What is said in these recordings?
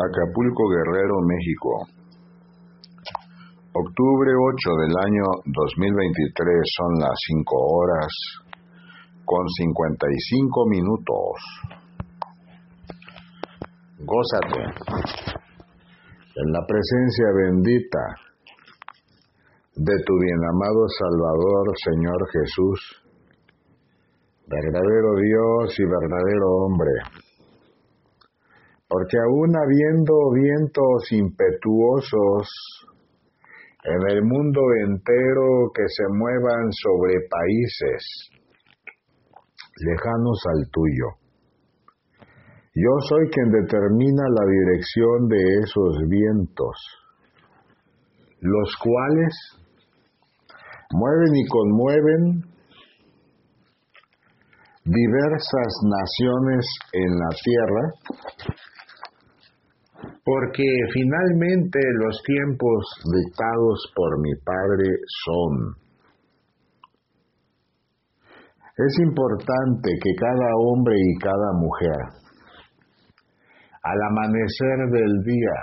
Acapulco Guerrero, México. Octubre 8 del año 2023 son las 5 horas con 55 minutos. Gózate en la presencia bendita de tu bien amado Salvador, Señor Jesús, verdadero Dios y verdadero hombre porque aún habiendo vientos impetuosos en el mundo entero que se muevan sobre países lejanos al tuyo, yo soy quien determina la dirección de esos vientos, los cuales mueven y conmueven diversas naciones en la tierra porque finalmente los tiempos dictados por mi Padre son. Es importante que cada hombre y cada mujer, al amanecer del día,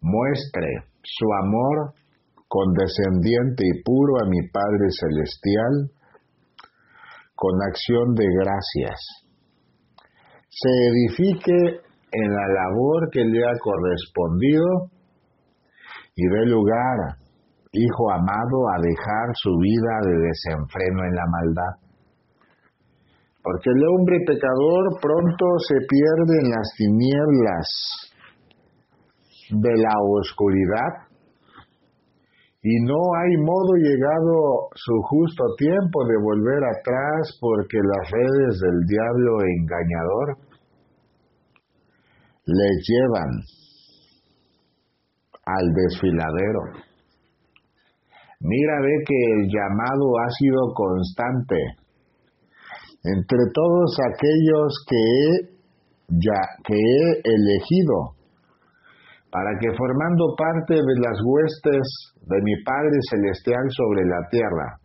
muestre su amor condescendiente y puro a mi Padre Celestial con acción de gracias. Se edifique en la labor que le ha correspondido y dé lugar, hijo amado, a dejar su vida de desenfreno en la maldad. Porque el hombre pecador pronto se pierde en las tinieblas de la oscuridad y no hay modo llegado su justo tiempo de volver atrás porque las redes del diablo engañador le llevan al desfiladero. Mira, ve que el llamado ha sido constante entre todos aquellos que he, ya, que he elegido para que formando parte de las huestes de mi Padre Celestial sobre la tierra,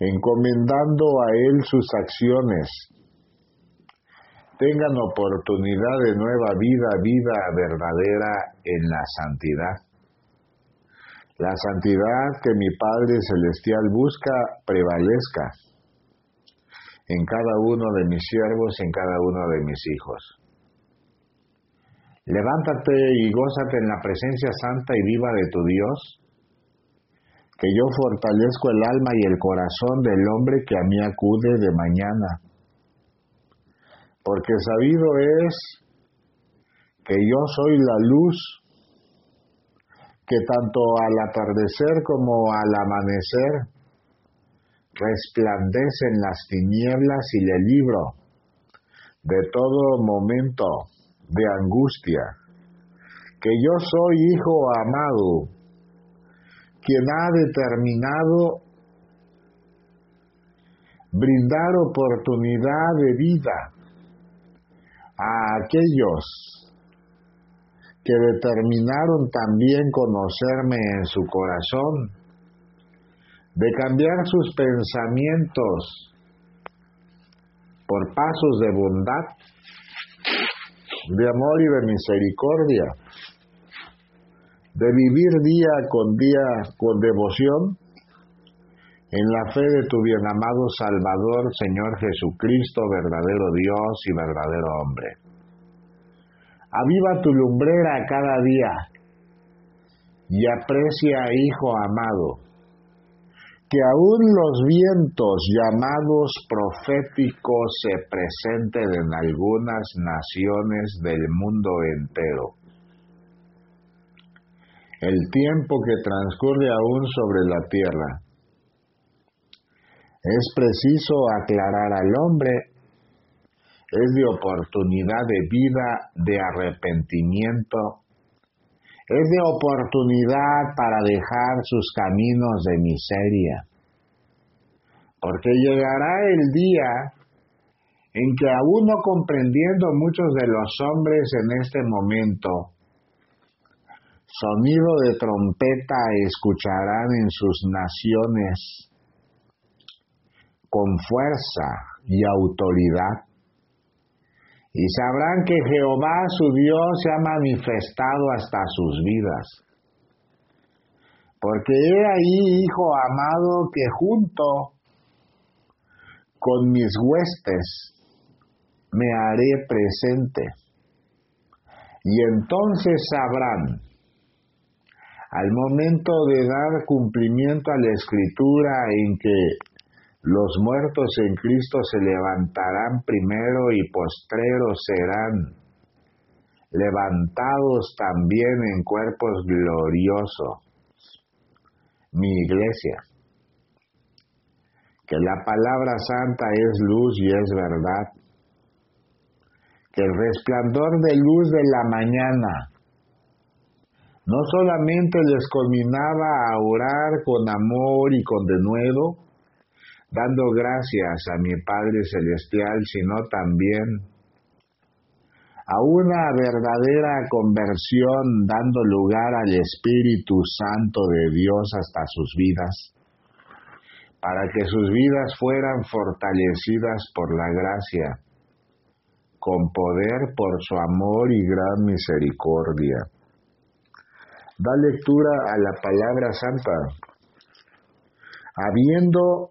encomendando a Él sus acciones, tengan oportunidad de nueva vida, vida verdadera en la santidad. La santidad que mi Padre Celestial busca prevalezca en cada uno de mis siervos, en cada uno de mis hijos. Levántate y gózate en la presencia santa y viva de tu Dios, que yo fortalezco el alma y el corazón del hombre que a mí acude de mañana porque sabido es que yo soy la luz que tanto al atardecer como al amanecer resplandece en las tinieblas y le libro de todo momento de angustia, que yo soy hijo amado, quien ha determinado brindar oportunidad de vida a aquellos que determinaron también conocerme en su corazón, de cambiar sus pensamientos por pasos de bondad, de amor y de misericordia, de vivir día con día con devoción en la fe de tu bien amado Salvador, Señor Jesucristo, verdadero Dios y verdadero hombre. Aviva tu lumbrera cada día y aprecia, Hijo amado, que aún los vientos llamados proféticos se presenten en algunas naciones del mundo entero. El tiempo que transcurre aún sobre la tierra es preciso aclarar al hombre, es de oportunidad de vida, de arrepentimiento, es de oportunidad para dejar sus caminos de miseria. Porque llegará el día en que aún no comprendiendo muchos de los hombres en este momento, sonido de trompeta escucharán en sus naciones con fuerza y autoridad, Y sabrán que Jehová su Dios se ha manifestado hasta sus vidas. Porque he ahí, hijo amado, que junto con mis huestes me haré presente. Y entonces sabrán, al momento de dar cumplimiento a la escritura en que los muertos en Cristo se levantarán primero y postreros serán levantados también en cuerpos gloriosos. Mi iglesia. Que la palabra santa es luz y es verdad. Que el resplandor de luz de la mañana no solamente les culminaba a orar con amor y con denuedo, dando gracias a mi Padre Celestial, sino también a una verdadera conversión, dando lugar al Espíritu Santo de Dios hasta sus vidas, para que sus vidas fueran fortalecidas por la gracia, con poder por su amor y gran misericordia. Da lectura a la palabra santa Habiendo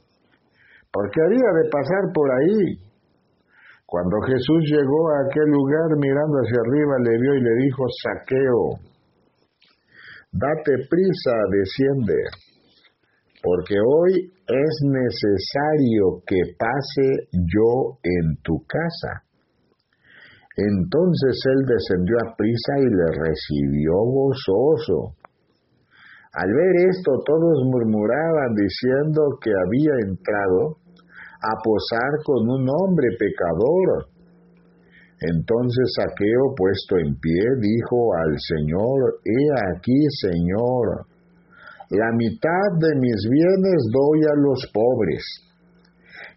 porque había de pasar por ahí. Cuando Jesús llegó a aquel lugar mirando hacia arriba, le vio y le dijo, saqueo, date prisa, desciende, porque hoy es necesario que pase yo en tu casa. Entonces él descendió a prisa y le recibió gozoso. Al ver esto, todos murmuraban diciendo que había entrado a posar con un hombre pecador. Entonces Saqueo, puesto en pie, dijo al Señor, He aquí, Señor, la mitad de mis bienes doy a los pobres,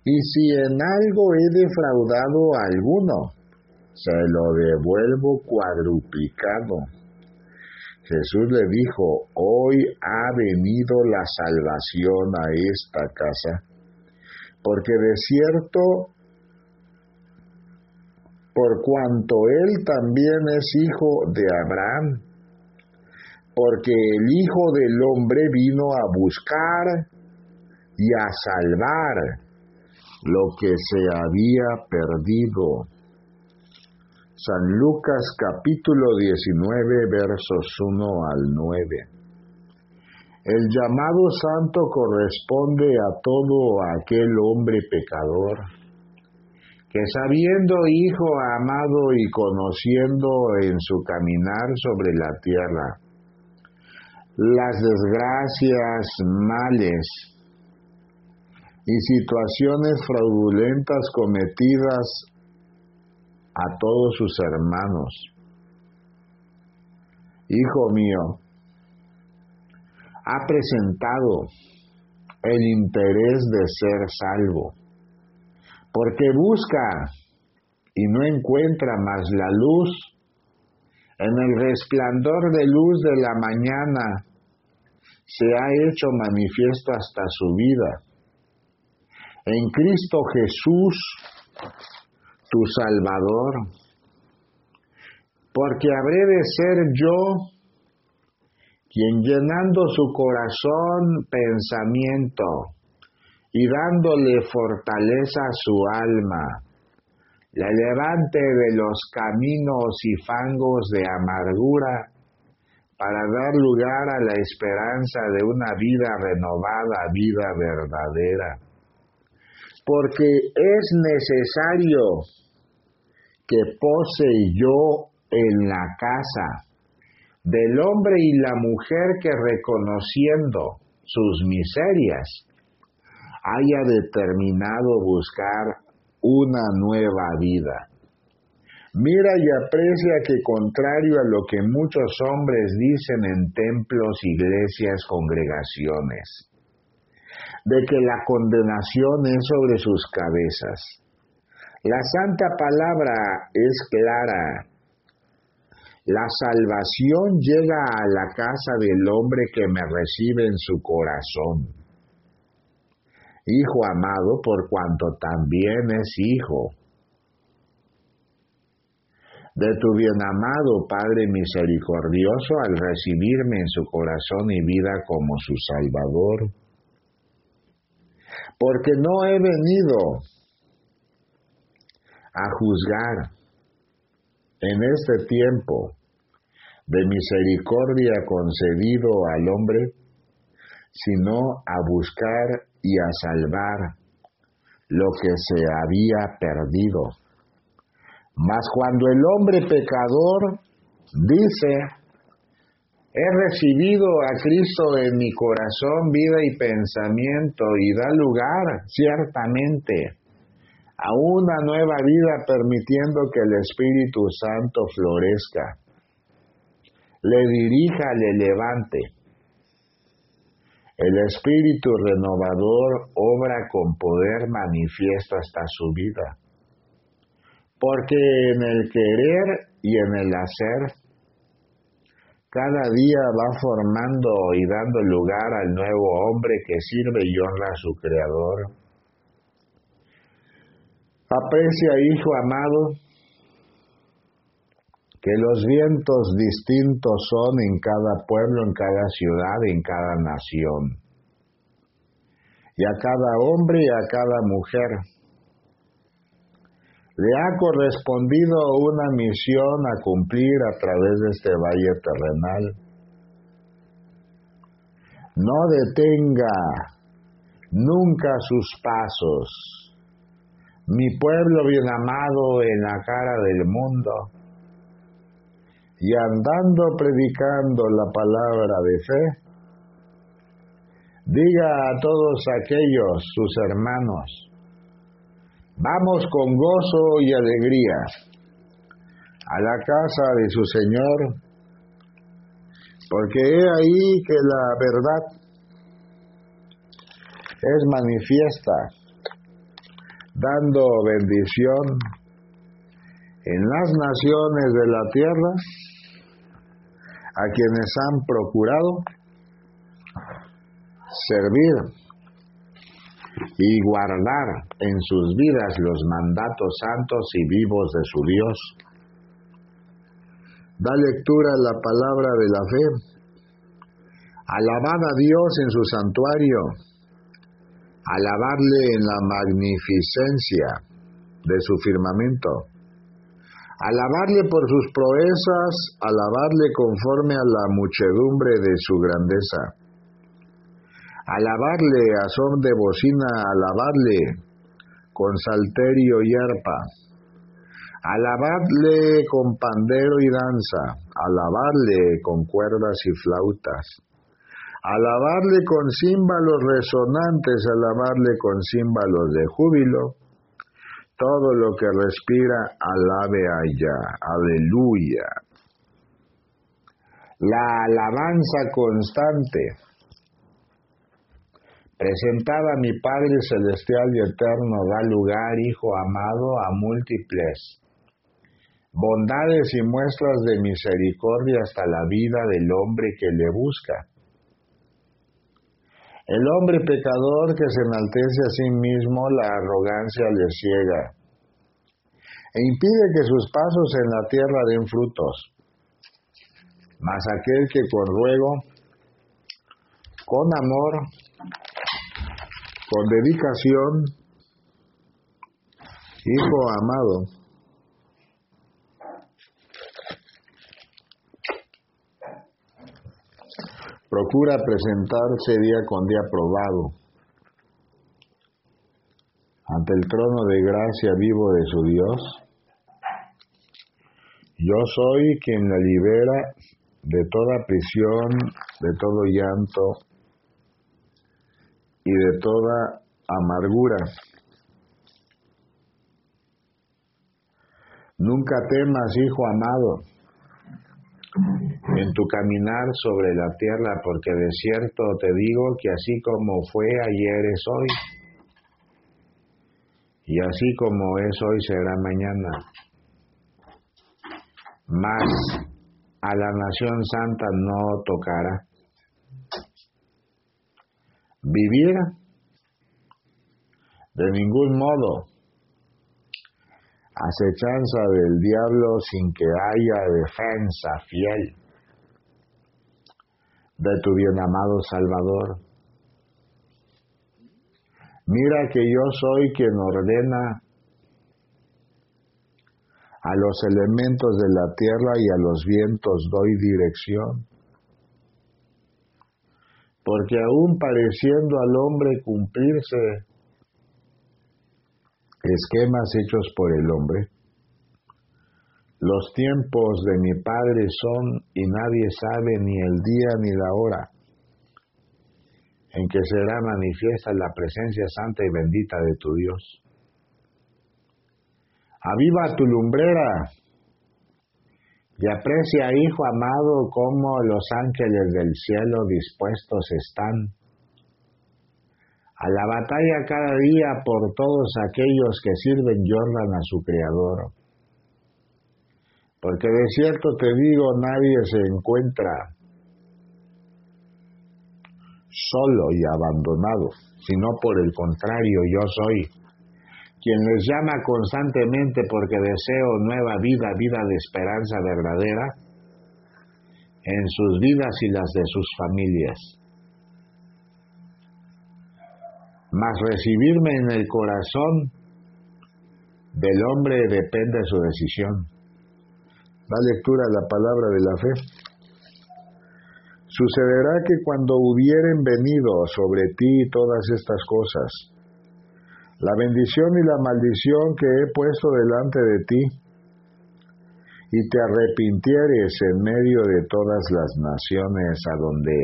y si en algo he defraudado a alguno, se lo devuelvo cuadruplicado. Jesús le dijo, Hoy ha venido la salvación a esta casa porque de cierto, por cuanto él también es hijo de Abraham, porque el Hijo del Hombre vino a buscar y a salvar lo que se había perdido. San Lucas capítulo 19 versos 1 al 9. El llamado santo corresponde a todo aquel hombre pecador que sabiendo hijo amado y conociendo en su caminar sobre la tierra las desgracias, males y situaciones fraudulentas cometidas a todos sus hermanos. Hijo mío, ha presentado el interés de ser salvo, porque busca y no encuentra más la luz. En el resplandor de luz de la mañana se ha hecho manifiesto hasta su vida. En Cristo Jesús, tu Salvador, porque habré de ser yo quien llenando su corazón pensamiento y dándole fortaleza a su alma, la levante de los caminos y fangos de amargura para dar lugar a la esperanza de una vida renovada, vida verdadera. Porque es necesario que pose yo en la casa del hombre y la mujer que reconociendo sus miserias haya determinado buscar una nueva vida. Mira y aprecia que contrario a lo que muchos hombres dicen en templos, iglesias, congregaciones, de que la condenación es sobre sus cabezas. La santa palabra es clara. La salvación llega a la casa del hombre que me recibe en su corazón. Hijo amado, por cuanto también es hijo de tu bien amado Padre misericordioso al recibirme en su corazón y vida como su Salvador. Porque no he venido a juzgar en este tiempo de misericordia concedido al hombre, sino a buscar y a salvar lo que se había perdido. Mas cuando el hombre pecador dice, he recibido a Cristo en mi corazón, vida y pensamiento, y da lugar, ciertamente, a una nueva vida permitiendo que el Espíritu Santo florezca, le dirija, le levante. El Espíritu renovador obra con poder manifiesto hasta su vida porque en el querer y en el hacer, cada día va formando y dando lugar al nuevo hombre que sirve y honra a su Creador. Aprecia, hijo amado, que los vientos distintos son en cada pueblo, en cada ciudad, en cada nación. Y a cada hombre y a cada mujer le ha correspondido una misión a cumplir a través de este valle terrenal. No detenga nunca sus pasos. Mi pueblo bien amado en la cara del mundo. Y andando predicando la palabra de fe, diga a todos aquellos sus hermanos, Vamos con gozo y alegría a la casa de su Señor, porque he ahí que la verdad es manifiesta, dando bendición en las naciones de la tierra a quienes han procurado servir y guardar en sus vidas los mandatos santos y vivos de su Dios. Da lectura a la palabra de la fe. Alabad a Dios en su santuario. Alabarle en la magnificencia de su firmamento. Alabarle por sus proezas, alabarle conforme a la muchedumbre de su grandeza. Alabarle a son de bocina, alabarle con salterio y arpa, alabarle con pandero y danza, alabarle con cuerdas y flautas, alabarle con címbalos resonantes, alabarle con címbalos de júbilo, todo lo que respira, alabe allá, aleluya. La alabanza constante Presentada a mi Padre Celestial y Eterno, da lugar, Hijo amado, a múltiples bondades y muestras de misericordia hasta la vida del hombre que le busca. El hombre pecador que se enaltece a sí mismo, la arrogancia le ciega e impide que sus pasos en la tierra den frutos. Mas aquel que con ruego, con amor, con dedicación, hijo amado, procura presentarse día con día probado ante el trono de gracia vivo de su Dios. Yo soy quien la libera de toda prisión, de todo llanto, y de toda amargura. Nunca temas, hijo amado, en tu caminar sobre la tierra, porque de cierto te digo que así como fue ayer es hoy, y así como es hoy será mañana. Más a la nación santa no tocará. Vivir de ningún modo acechanza del diablo sin que haya defensa fiel de tu bien amado Salvador. Mira que yo soy quien ordena a los elementos de la tierra y a los vientos doy dirección. Porque aún pareciendo al hombre cumplirse esquemas hechos por el hombre, los tiempos de mi Padre son y nadie sabe ni el día ni la hora en que será manifiesta la presencia santa y bendita de tu Dios. Aviva tu lumbrera y aprecia, Hijo amado, cómo los ángeles del cielo dispuestos están a la batalla cada día por todos aquellos que sirven y honran a su Creador. Porque de cierto te digo, nadie se encuentra solo y abandonado, sino por el contrario, yo soy quien les llama constantemente porque deseo nueva vida, vida de esperanza verdadera en sus vidas y las de sus familias. Mas recibirme en el corazón del hombre depende de su decisión. Da lectura a la palabra de la fe. Sucederá que cuando hubieren venido sobre ti todas estas cosas, la bendición y la maldición que he puesto delante de ti, y te arrepintieres en medio de todas las naciones a donde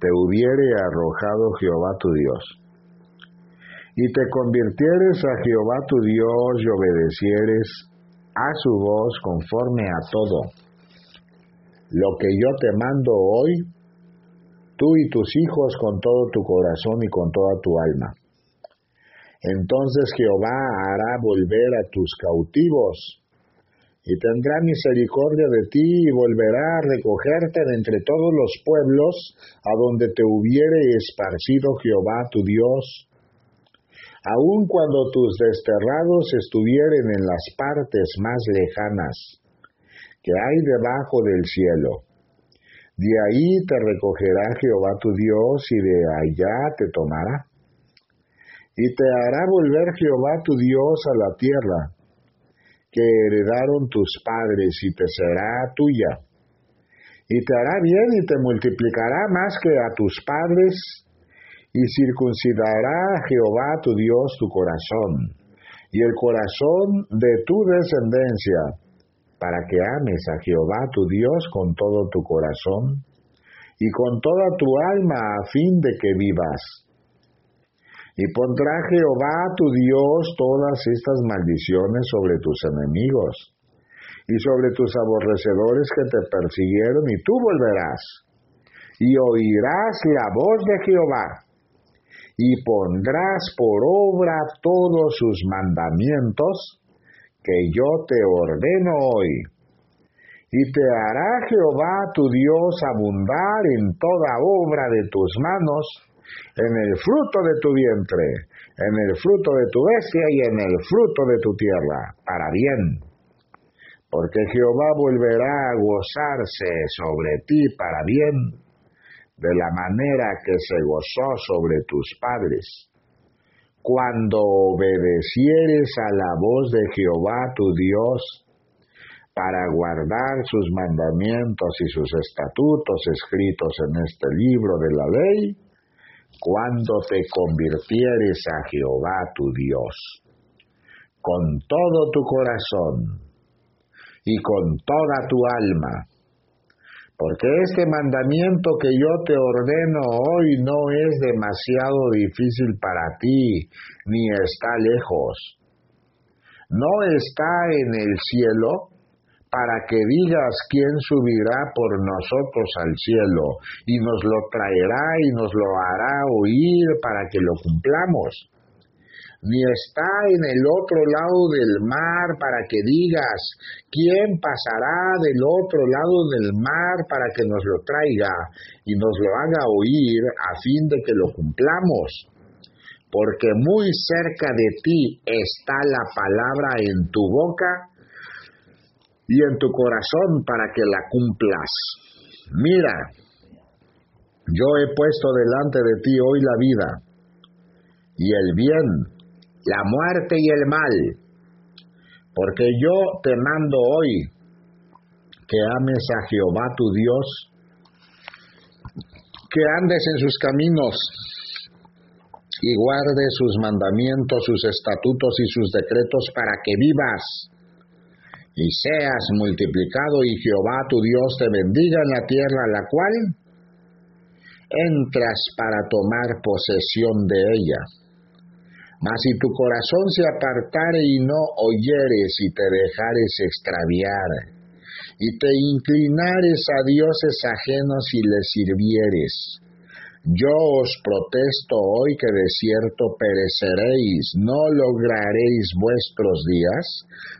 te hubiere arrojado Jehová tu Dios, y te convirtieres a Jehová tu Dios y obedecieres a su voz conforme a todo lo que yo te mando hoy, tú y tus hijos con todo tu corazón y con toda tu alma. Entonces Jehová hará volver a tus cautivos y tendrá misericordia de ti y volverá a recogerte de entre todos los pueblos a donde te hubiere esparcido Jehová tu Dios. Aun cuando tus desterrados estuvieren en las partes más lejanas, que hay debajo del cielo. De ahí te recogerá Jehová tu Dios y de allá te tomará. Y te hará volver Jehová tu Dios a la tierra que heredaron tus padres y te será tuya. Y te hará bien y te multiplicará más que a tus padres y circuncidará Jehová tu Dios tu corazón y el corazón de tu descendencia para que ames a Jehová tu Dios con todo tu corazón y con toda tu alma a fin de que vivas. Y pondrá Jehová tu Dios todas estas maldiciones sobre tus enemigos y sobre tus aborrecedores que te persiguieron, y tú volverás y oirás la voz de Jehová y pondrás por obra todos sus mandamientos que yo te ordeno hoy. Y te hará Jehová tu Dios abundar en toda obra de tus manos, en el fruto de tu vientre, en el fruto de tu bestia y en el fruto de tu tierra, para bien. Porque Jehová volverá a gozarse sobre ti para bien, de la manera que se gozó sobre tus padres. Cuando obedecieres a la voz de Jehová tu Dios, para guardar sus mandamientos y sus estatutos escritos en este libro de la ley, cuando te convirtieres a Jehová tu Dios, con todo tu corazón y con toda tu alma, porque este mandamiento que yo te ordeno hoy no es demasiado difícil para ti, ni está lejos. no está en el cielo para que digas quién subirá por nosotros al cielo y nos lo traerá y nos lo hará oír para que lo cumplamos ni está en el otro lado del mar para que digas, ¿quién pasará del otro lado del mar para que nos lo traiga y nos lo haga oír a fin de que lo cumplamos? Porque muy cerca de ti está la palabra en tu boca y en tu corazón para que la cumplas. Mira, yo he puesto delante de ti hoy la vida y el bien la muerte y el mal. Porque yo te mando hoy que ames a Jehová tu Dios, que andes en sus caminos y guardes sus mandamientos, sus estatutos y sus decretos para que vivas y seas multiplicado y Jehová tu Dios te bendiga en la tierra a la cual entras para tomar posesión de ella mas si tu corazón se apartare y no oyeres y te dejares extraviar, y te inclinares a dioses ajenos y les sirvieres, yo os protesto hoy que de cierto pereceréis, no lograréis vuestros días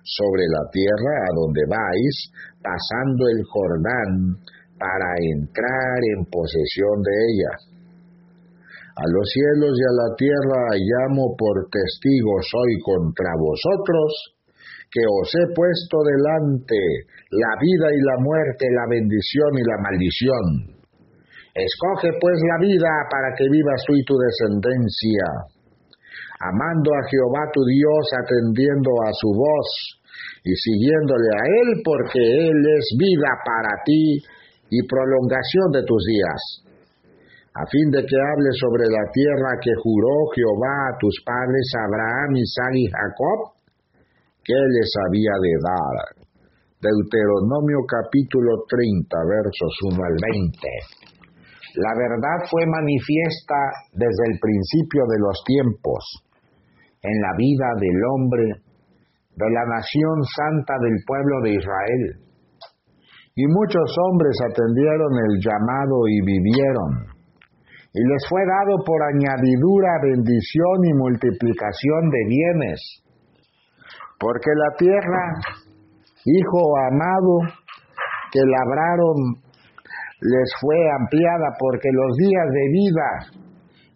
sobre la tierra a donde vais, pasando el Jordán para entrar en posesión de ella a los cielos y a la tierra llamo por testigos hoy contra vosotros, que os he puesto delante la vida y la muerte, la bendición y la maldición. Escoge pues la vida para que vivas tú y tu descendencia, amando a Jehová tu Dios, atendiendo a su voz y siguiéndole a Él, porque Él es vida para ti y prolongación de tus días a fin de que hable sobre la tierra que juró Jehová a tus padres Abraham, Isaac y Jacob, que les había de dar. Deuteronomio capítulo 30, versos 1 al 20. La verdad fue manifiesta desde el principio de los tiempos en la vida del hombre, de la nación santa del pueblo de Israel. Y muchos hombres atendieron el llamado y vivieron y les fue dado por añadidura bendición y multiplicación de bienes. Porque la tierra, hijo amado, que labraron, les fue ampliada porque los días de vida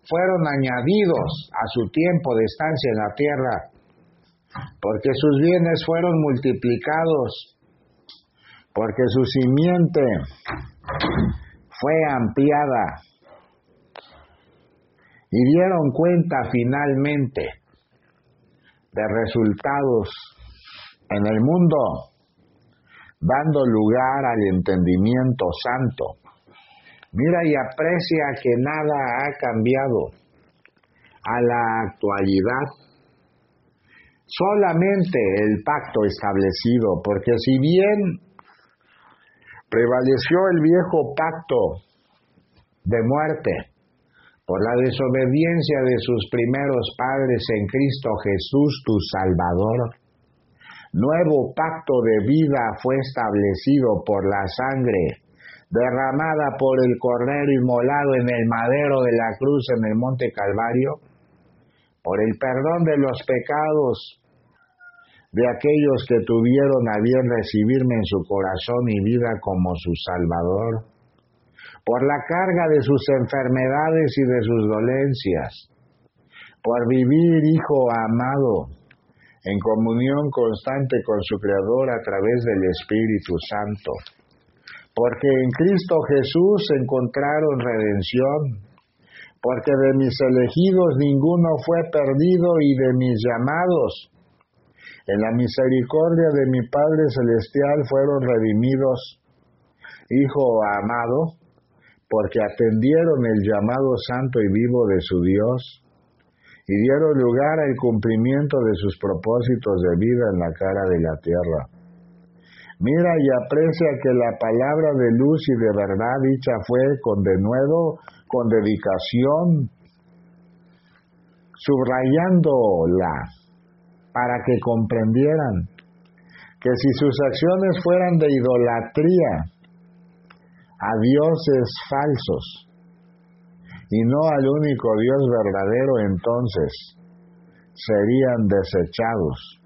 fueron añadidos a su tiempo de estancia en la tierra, porque sus bienes fueron multiplicados, porque su simiente fue ampliada y dieron cuenta finalmente de resultados en el mundo, dando lugar al entendimiento santo. Mira y aprecia que nada ha cambiado a la actualidad. Solamente el pacto establecido, porque si bien prevaleció el viejo pacto de muerte, por la desobediencia de sus primeros padres en Cristo Jesús, tu Salvador. Nuevo pacto de vida fue establecido por la sangre derramada por el Cordero inmolado en el madero de la cruz en el Monte Calvario, por el perdón de los pecados de aquellos que tuvieron a bien recibirme en su corazón y vida como su Salvador por la carga de sus enfermedades y de sus dolencias, por vivir, Hijo amado, en comunión constante con su Creador a través del Espíritu Santo, porque en Cristo Jesús encontraron redención, porque de mis elegidos ninguno fue perdido y de mis llamados, en la misericordia de mi Padre Celestial fueron redimidos. Hijo amado, porque atendieron el llamado santo y vivo de su Dios y dieron lugar al cumplimiento de sus propósitos de vida en la cara de la tierra. Mira y aprecia que la palabra de luz y de verdad dicha fue con denuedo, con dedicación, subrayándola para que comprendieran que si sus acciones fueran de idolatría a dioses falsos y no al único Dios verdadero, entonces serían desechados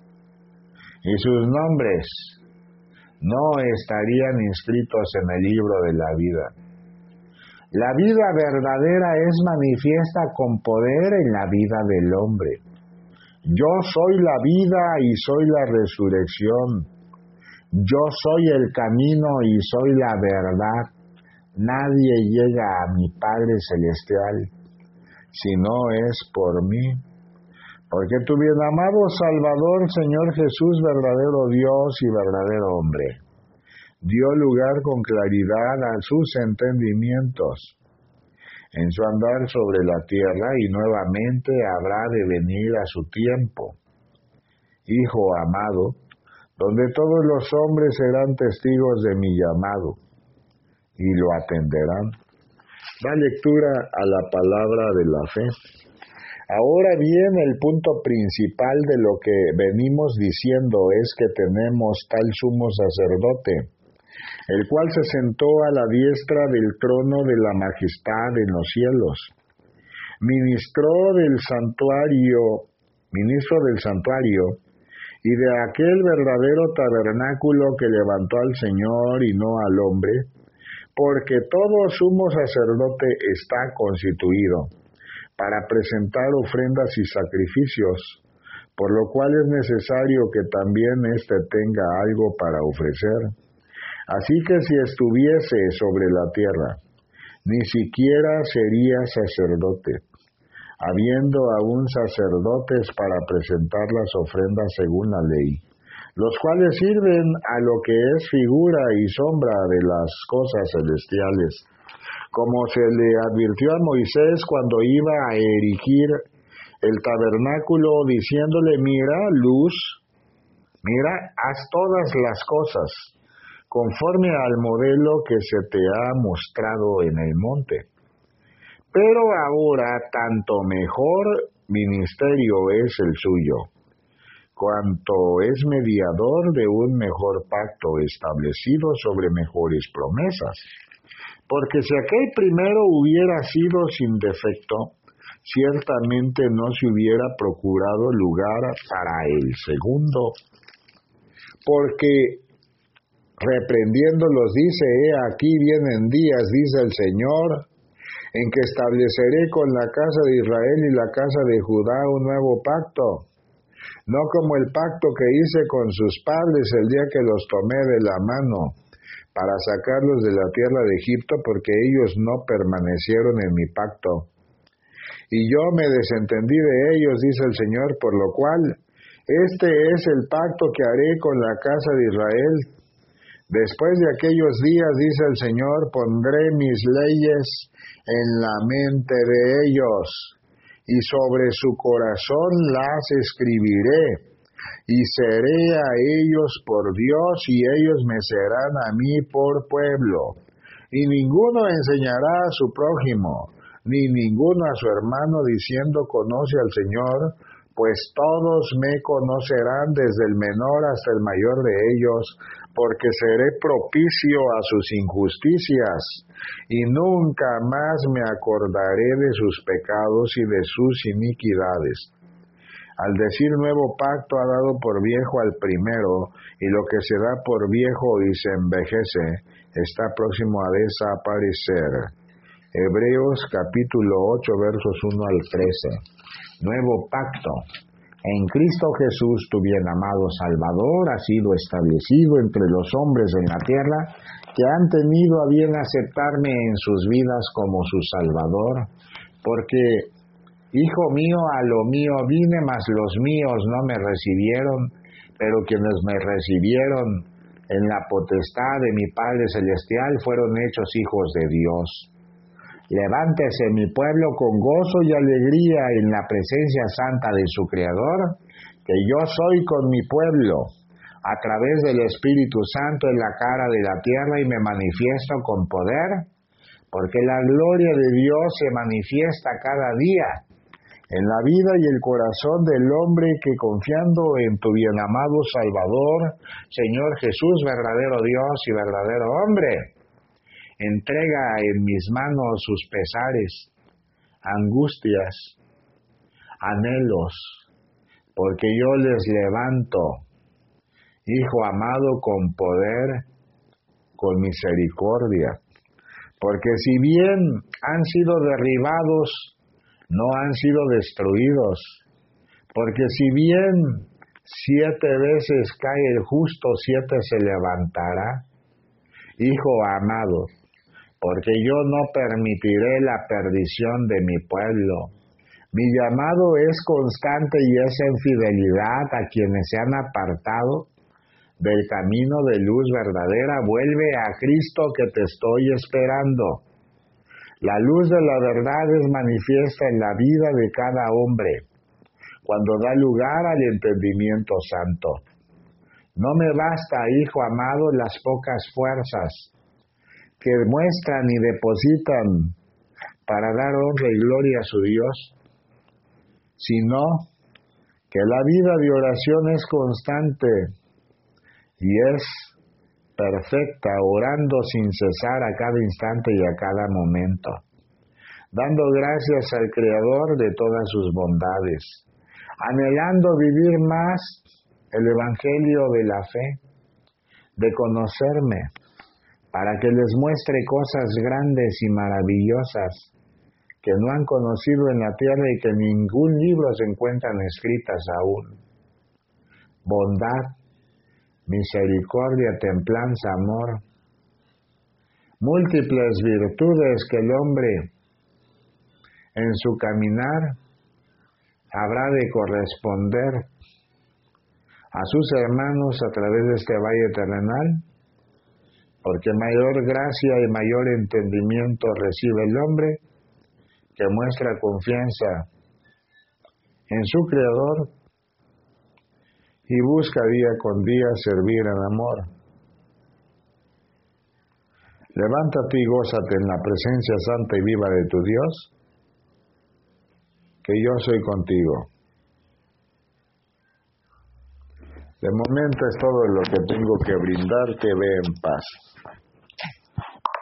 y sus nombres no estarían inscritos en el libro de la vida. La vida verdadera es manifiesta con poder en la vida del hombre. Yo soy la vida y soy la resurrección. Yo soy el camino y soy la verdad. Nadie llega a mi Padre Celestial si no es por mí. Porque tu bien amado Salvador, Señor Jesús, verdadero Dios y verdadero hombre, dio lugar con claridad a sus entendimientos en su andar sobre la tierra y nuevamente habrá de venir a su tiempo. Hijo amado, donde todos los hombres serán testigos de mi llamado y lo atenderán. Da lectura a la palabra de la fe. Ahora bien, el punto principal de lo que venimos diciendo es que tenemos tal sumo sacerdote el cual se sentó a la diestra del trono de la majestad en los cielos. Ministró del santuario, ministro del santuario, y de aquel verdadero tabernáculo que levantó al Señor y no al hombre, porque todo sumo sacerdote está constituido para presentar ofrendas y sacrificios, por lo cual es necesario que también éste tenga algo para ofrecer. Así que si estuviese sobre la tierra, ni siquiera sería sacerdote, habiendo aún sacerdotes para presentar las ofrendas según la ley, los cuales sirven a lo que es figura y sombra de las cosas celestiales, como se le advirtió a Moisés cuando iba a erigir el tabernáculo, diciéndole, mira, luz, mira, haz todas las cosas conforme al modelo que se te ha mostrado en el monte. Pero ahora tanto mejor ministerio es el suyo, cuanto es mediador de un mejor pacto establecido sobre mejores promesas. Porque si aquel primero hubiera sido sin defecto, ciertamente no se hubiera procurado lugar para el segundo. Porque reprendiéndolos dice, he aquí vienen días, dice el Señor, en que estableceré con la casa de Israel y la casa de Judá un nuevo pacto, no como el pacto que hice con sus padres el día que los tomé de la mano para sacarlos de la tierra de Egipto, porque ellos no permanecieron en mi pacto. Y yo me desentendí de ellos, dice el Señor, por lo cual este es el pacto que haré con la casa de Israel Después de aquellos días, dice el Señor, pondré mis leyes en la mente de ellos y sobre su corazón las escribiré y seré a ellos por Dios y ellos me serán a mí por pueblo. Y ninguno enseñará a su prójimo, ni ninguno a su hermano diciendo conoce al Señor, pues todos me conocerán desde el menor hasta el mayor de ellos, porque seré propicio a sus injusticias, y nunca más me acordaré de sus pecados y de sus iniquidades. Al decir nuevo pacto ha dado por viejo al primero, y lo que se da por viejo y se envejece está próximo a desaparecer. Hebreos capítulo 8 versos 1 al 13. Nuevo pacto. En Cristo Jesús, tu bien amado Salvador, ha sido establecido entre los hombres en la tierra que han tenido a bien aceptarme en sus vidas como su Salvador, porque, Hijo mío, a lo mío vine, mas los míos no me recibieron, pero quienes me recibieron en la potestad de mi Padre Celestial fueron hechos hijos de Dios. Levántese mi pueblo con gozo y alegría en la presencia santa de su Creador, que yo soy con mi pueblo, a través del Espíritu Santo en la cara de la tierra y me manifiesto con poder, porque la gloria de Dios se manifiesta cada día en la vida y el corazón del hombre que confiando en tu bien amado Salvador, Señor Jesús, verdadero Dios y verdadero hombre, entrega en mis manos sus pesares, angustias, anhelos, porque yo les levanto, Hijo amado, con poder, con misericordia, porque si bien han sido derribados no han sido destruidos, porque si bien siete veces cae el justo, siete se levantará. Hijo amado, porque yo no permitiré la perdición de mi pueblo. Mi llamado es constante y es en fidelidad a quienes se han apartado del camino de luz verdadera. Vuelve a Cristo que te estoy esperando. La luz de la verdad es manifiesta en la vida de cada hombre cuando da lugar al entendimiento santo. No me basta, hijo amado, las pocas fuerzas que muestran y depositan para dar honra y gloria a su Dios, sino que la vida de oración es constante y es perfecta, orando sin cesar a cada instante y a cada momento, dando gracias al Creador de todas sus bondades, anhelando vivir más el Evangelio de la fe, de conocerme, para que les muestre cosas grandes y maravillosas que no han conocido en la tierra y que ningún libro se encuentran escritas aún. Bondad, misericordia, templanza, amor, múltiples virtudes que el hombre en su caminar habrá de corresponder a sus hermanos a través de este valle terrenal, porque mayor gracia y mayor entendimiento recibe el hombre que muestra confianza en su Creador y busca día con día servir en amor. Levántate y gózate en la presencia santa y viva de tu Dios, que yo soy contigo. De momento es todo lo que tengo que brindarte, ve en paz.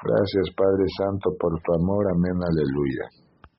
Gracias Padre Santo por tu amor, amén, aleluya.